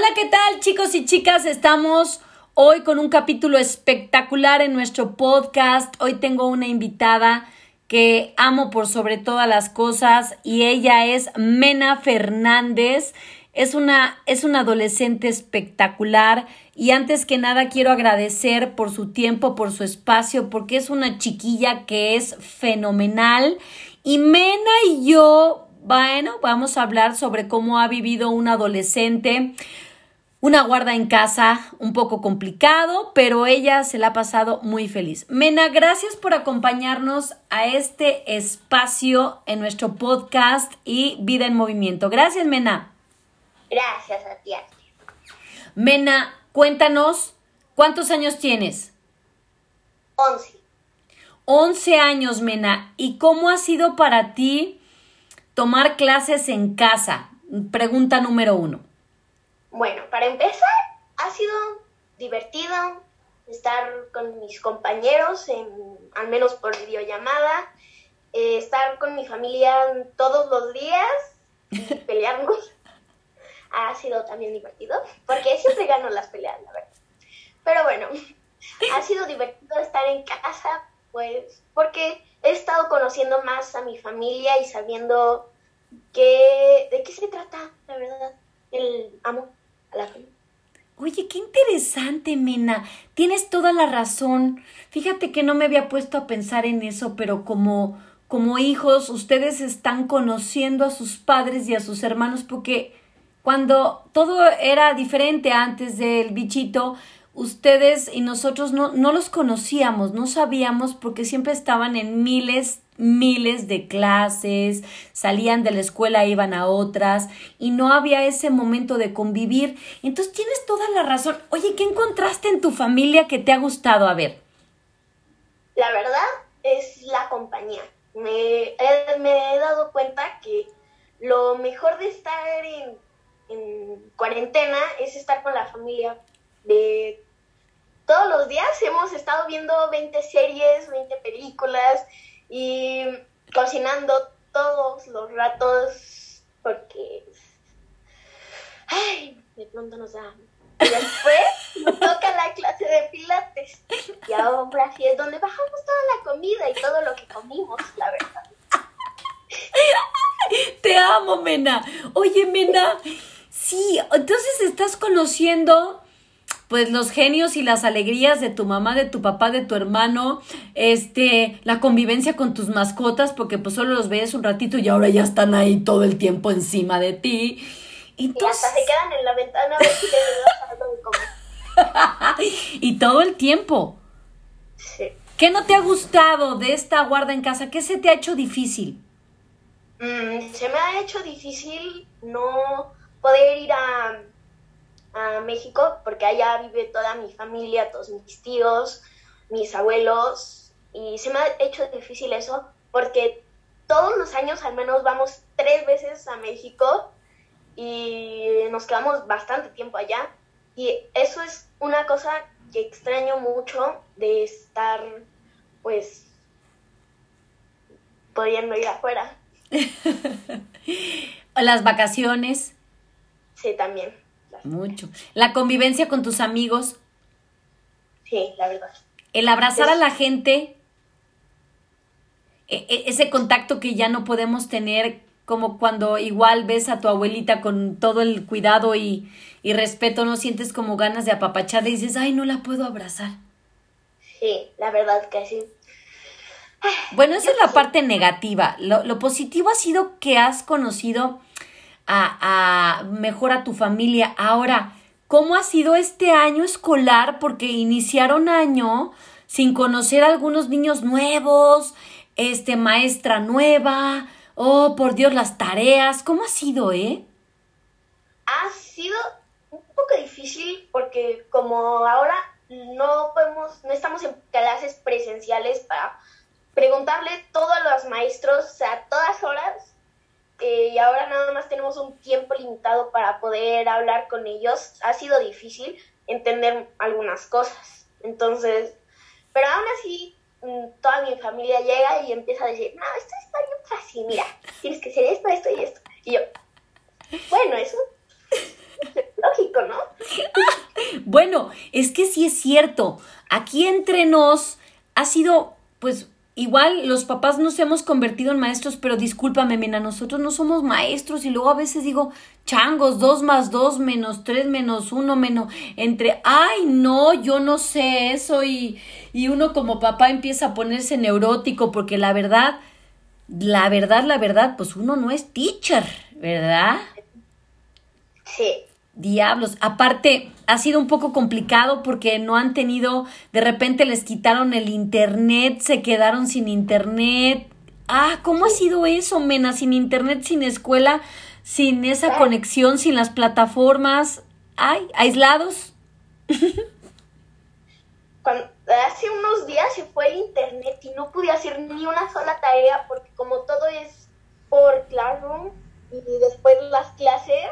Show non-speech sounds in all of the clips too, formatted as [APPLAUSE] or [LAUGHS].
Hola, ¿qué tal chicos y chicas? Estamos hoy con un capítulo espectacular en nuestro podcast. Hoy tengo una invitada que amo por sobre todas las cosas y ella es Mena Fernández. Es una, es una adolescente espectacular y antes que nada quiero agradecer por su tiempo, por su espacio, porque es una chiquilla que es fenomenal. Y Mena y yo bueno, vamos a hablar sobre cómo ha vivido un adolescente, una guarda en casa, un poco complicado, pero ella se la ha pasado muy feliz. Mena, gracias por acompañarnos a este espacio en nuestro podcast y Vida en Movimiento. Gracias, Mena. Gracias a ti. Mena, cuéntanos, ¿cuántos años tienes? Once. Once años, Mena. ¿Y cómo ha sido para ti? tomar clases en casa? Pregunta número uno. Bueno, para empezar, ha sido divertido estar con mis compañeros, en, al menos por videollamada, eh, estar con mi familia todos los días y [LAUGHS] pelearnos. ha sido también divertido, porque siempre gano las peleas, la verdad. Pero bueno, ha sido divertido estar en casa, pues, porque he estado conociendo más a mi familia y sabiendo que, de qué se trata, la verdad, el amor Oye, qué interesante, Mena. Tienes toda la razón. Fíjate que no me había puesto a pensar en eso, pero como, como hijos, ustedes están conociendo a sus padres y a sus hermanos, porque cuando todo era diferente antes del bichito, ustedes y nosotros no, no los conocíamos, no sabíamos, porque siempre estaban en miles miles de clases, salían de la escuela, iban a otras y no había ese momento de convivir. Entonces tienes toda la razón. Oye, ¿qué encontraste en tu familia que te ha gustado? A ver. La verdad es la compañía. Me, he dado cuenta que lo mejor de estar en, en cuarentena es estar con la familia. De todos los días hemos estado viendo 20 series, 20 películas, y cocinando todos los ratos porque, ay, de pronto nos da. Y después nos toca la clase de pilates. Y ahora sí es donde bajamos toda la comida y todo lo que comimos, la verdad. [LAUGHS] Te amo, Mena. Oye, Mena, sí, entonces estás conociendo pues los genios y las alegrías de tu mamá, de tu papá, de tu hermano, este, la convivencia con tus mascotas, porque pues solo los ves un ratito y ahora ya están ahí todo el tiempo encima de ti. Y, hasta se quedan en la ventana a ver si te comer. [LAUGHS] y todo el tiempo. Sí. ¿Qué no te ha gustado de esta guarda en casa? ¿Qué se te ha hecho difícil? Mm, se me ha hecho difícil no poder ir a a México porque allá vive toda mi familia, todos mis tíos, mis abuelos y se me ha hecho difícil eso porque todos los años al menos vamos tres veces a México y nos quedamos bastante tiempo allá y eso es una cosa que extraño mucho de estar pues pudiendo ir afuera. [LAUGHS] Las vacaciones. Sí, también. Mucho. La convivencia con tus amigos. Sí, la verdad. El abrazar a la gente. E, e, ese contacto que ya no podemos tener como cuando igual ves a tu abuelita con todo el cuidado y, y respeto, no sientes como ganas de apapachar y dices, ay, no la puedo abrazar. Sí, la verdad que sí. Bueno, esa es la parte negativa. Lo, lo positivo ha sido que has conocido a, mejor a tu familia. Ahora, ¿cómo ha sido este año escolar? Porque iniciaron año sin conocer a algunos niños nuevos, este, maestra nueva, oh, por Dios, las tareas. ¿Cómo ha sido, eh? Ha sido un poco difícil porque como ahora no podemos, no estamos en clases presenciales para preguntarle todo a los maestros a todas horas, eh, y ahora nada más tenemos un tiempo limitado para poder hablar con ellos, ha sido difícil entender algunas cosas. Entonces, pero aún así, mm, toda mi familia llega y empieza a decir, no, esto está bien fácil, mira, tienes que hacer esto, esto y esto. Y yo, bueno, eso es [LAUGHS] lógico ¿no? [LAUGHS] bueno, es que sí es cierto. Aquí entre nos ha sido, pues, igual los papás nos hemos convertido en maestros, pero discúlpame, mira, nosotros no somos maestros y luego a veces digo, changos, dos más dos menos tres menos uno menos, entre, ay, no, yo no sé eso y, y uno como papá empieza a ponerse neurótico porque la verdad, la verdad, la verdad, pues uno no es teacher, ¿verdad? Sí. Diablos. Aparte, ha sido un poco complicado porque no han tenido, de repente les quitaron el internet, se quedaron sin internet. Ah, ¿cómo ha sido eso, Mena? Sin internet, sin escuela, sin esa conexión, sin las plataformas. Ay, aislados. [LAUGHS] hace unos días se fue el internet y no pude hacer ni una sola tarea porque como todo es por Classroom y después las clases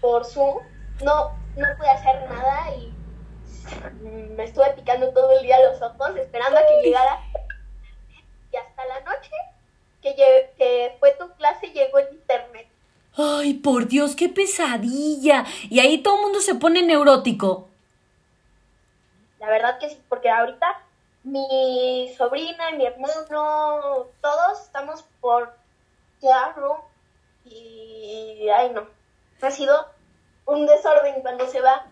por Zoom, no, no pude hacer nada y me estuve picando todo el día los ojos esperando a que llegara y hasta la noche que, que fue tu clase llegó el internet. Ay, por Dios, qué pesadilla. Y ahí todo el mundo se pone neurótico. La verdad que sí, porque ahorita mi sobrina y mi hermano, todos estamos por Classroom y, ay no, ha sido un desorden cuando se va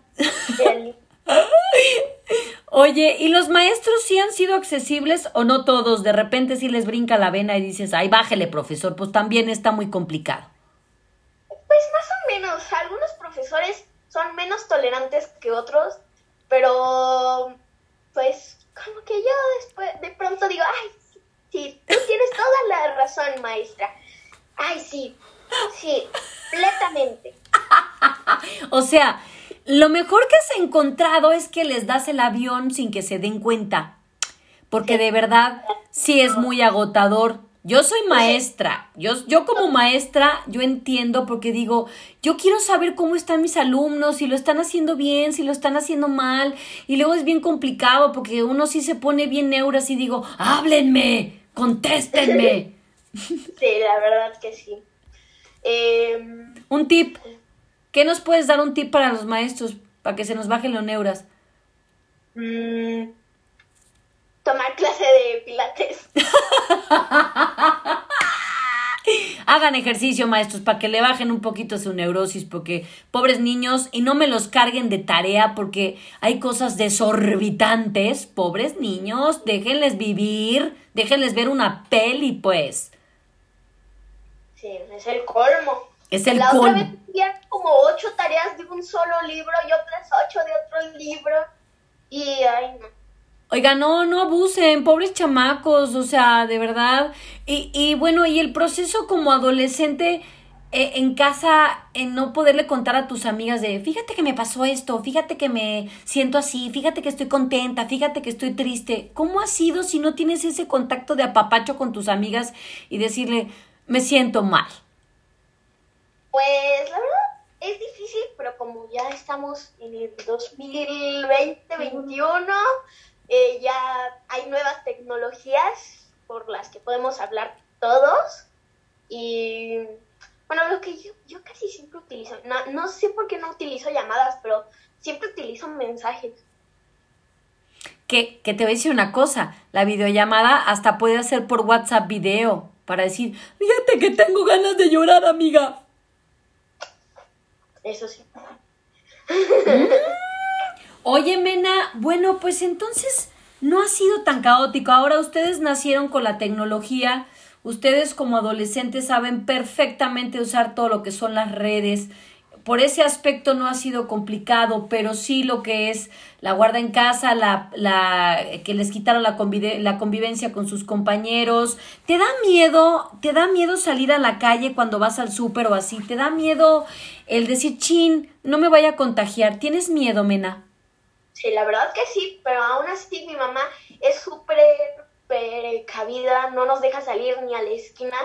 Oye, ¿y los maestros sí han sido accesibles o no todos? De repente sí les brinca la vena y dices, ay, bájele, profesor, pues también está muy complicado. Pues más o menos, algunos profesores son menos tolerantes que otros, pero pues como que yo después de pronto digo, ay, sí, tú tienes toda la razón, maestra. Ay, sí, sí, completamente. [LAUGHS] [LAUGHS] o sea, lo mejor que has encontrado es que les das el avión sin que se den cuenta. Porque de verdad sí es muy agotador. Yo soy maestra. Yo, yo como maestra, yo entiendo porque digo, yo quiero saber cómo están mis alumnos, si lo están haciendo bien, si lo están haciendo mal. Y luego es bien complicado porque uno sí se pone bien neuras y digo, háblenme, contéstenme. [LAUGHS] Sí, la verdad que sí. Em, un tip. ¿Qué nos puedes dar un tip para los maestros para que se nos bajen los neuras? Mm, tomar clase de pilates. [LAUGHS] Hagan ejercicio, maestros, para que le bajen un poquito su neurosis, porque pobres niños, y no me los carguen de tarea, porque hay cosas desorbitantes. Pobres niños, déjenles vivir, déjenles ver una peli, pues. Sí, es el colmo. Es el La otra vez había como ocho tareas de un solo libro y otras ocho de otro libro. Y, ay, no. Oiga, no, no abusen, pobres chamacos, o sea, de verdad. Y, y bueno, y el proceso como adolescente eh, en casa, en no poderle contar a tus amigas de, fíjate que me pasó esto, fíjate que me siento así, fíjate que estoy contenta, fíjate que estoy triste. ¿Cómo ha sido si no tienes ese contacto de apapacho con tus amigas y decirle, me siento mal? Pues la verdad es difícil, pero como ya estamos en el 2020-21, eh, ya hay nuevas tecnologías por las que podemos hablar todos. Y bueno, lo que yo, yo casi siempre utilizo, no, no sé por qué no utilizo llamadas, pero siempre utilizo mensajes. Que, que te voy a decir una cosa, la videollamada hasta puede hacer por WhatsApp video para decir, fíjate que tengo ganas de llorar, amiga. Eso sí. Oye, Mena, bueno, pues entonces no ha sido tan caótico. Ahora ustedes nacieron con la tecnología, ustedes como adolescentes saben perfectamente usar todo lo que son las redes. Por ese aspecto no ha sido complicado, pero sí lo que es la guarda en casa, la, la que les quitaron la, la convivencia con sus compañeros. ¿Te da miedo? ¿Te da miedo salir a la calle cuando vas al súper o así? ¿Te da miedo el decir, chin, no me vaya a contagiar? ¿Tienes miedo, Mena? Sí, la verdad que sí, pero aún así mi mamá es súper precavida, no nos deja salir ni a la esquina.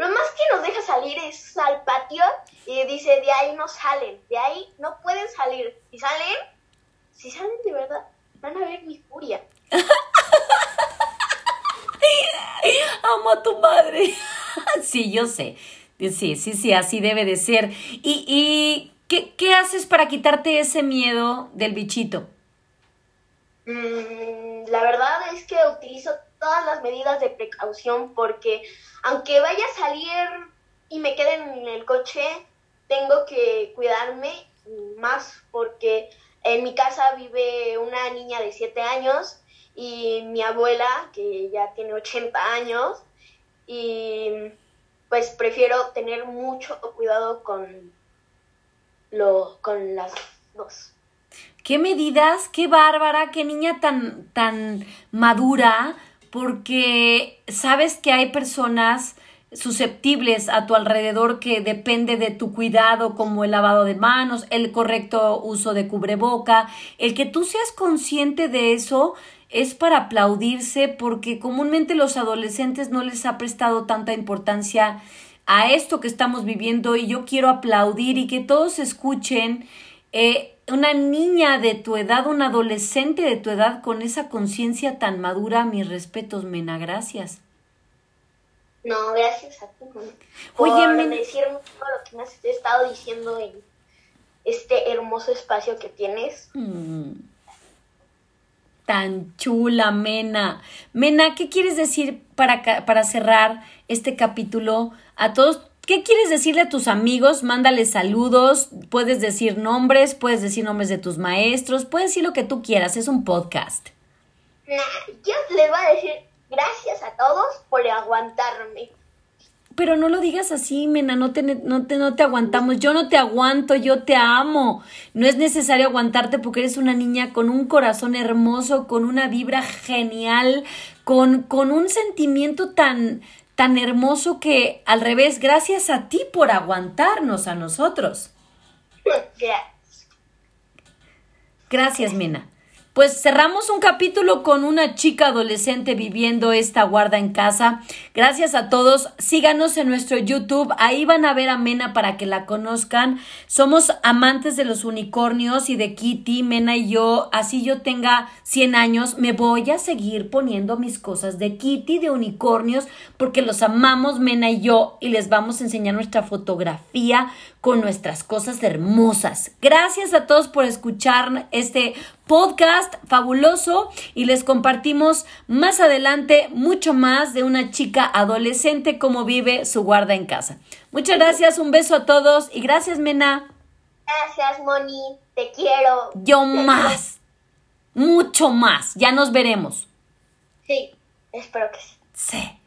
Lo más que nos deja salir es al patio y dice, de ahí no salen, de ahí no pueden salir. Si salen, si salen de verdad, van a ver mi furia. [LAUGHS] Amo a tu madre. [LAUGHS] sí, yo sé. Sí, sí, sí, así debe de ser. Y, y ¿Qué, qué haces para quitarte ese miedo del bichito? Mm, la verdad es que utilizo medidas de precaución porque aunque vaya a salir y me quede en el coche, tengo que cuidarme más porque en mi casa vive una niña de 7 años y mi abuela, que ya tiene 80 años, y pues prefiero tener mucho cuidado con, lo, con las dos. ¿Qué medidas? Qué bárbara, qué niña tan, tan madura, porque sabes que hay personas susceptibles a tu alrededor que depende de tu cuidado como el lavado de manos, el correcto uso de cubreboca, el que tú seas consciente de eso es para aplaudirse porque comúnmente los adolescentes no les ha prestado tanta importancia a esto que estamos viviendo y yo quiero aplaudir y que todos escuchen eh, una niña de tu edad, un adolescente de tu edad con esa conciencia tan madura, mis respetos, Mena, gracias. No, gracias a ti, por Oye, decirme todo lo que me has estado diciendo en este hermoso espacio que tienes. Mm. Tan chula, Mena. Mena, ¿qué quieres decir para, para cerrar este capítulo a todos? ¿Qué quieres decirle a tus amigos? Mándale saludos, puedes decir nombres, puedes decir nombres de tus maestros, puedes decir lo que tú quieras, es un podcast. yo les voy a decir Gracias a todos por aguantarme. Pero no lo digas así, Mena, no te, no, te, no te aguantamos. Yo no te aguanto, yo te amo. No es necesario aguantarte porque eres una niña con un corazón hermoso, con una vibra genial, con, con un sentimiento tan, tan hermoso que, al revés, gracias a ti por aguantarnos a nosotros. Gracias. Gracias, Mena. Pues cerramos un capítulo con una chica adolescente viviendo esta guarda en casa. Gracias a todos. Síganos en nuestro YouTube. Ahí van a ver a Mena para que la conozcan. Somos amantes de los unicornios y de Kitty, Mena y yo. Así yo tenga 100 años, me voy a seguir poniendo mis cosas de Kitty, de unicornios, porque los amamos, Mena y yo, y les vamos a enseñar nuestra fotografía con nuestras cosas hermosas. Gracias a todos por escuchar este podcast fabuloso y les compartimos más adelante mucho más de una chica adolescente como vive su guarda en casa. Muchas gracias, un beso a todos y gracias Mena. Gracias Moni, te quiero. Yo más, mucho más, ya nos veremos. Sí, espero que sí. Sí.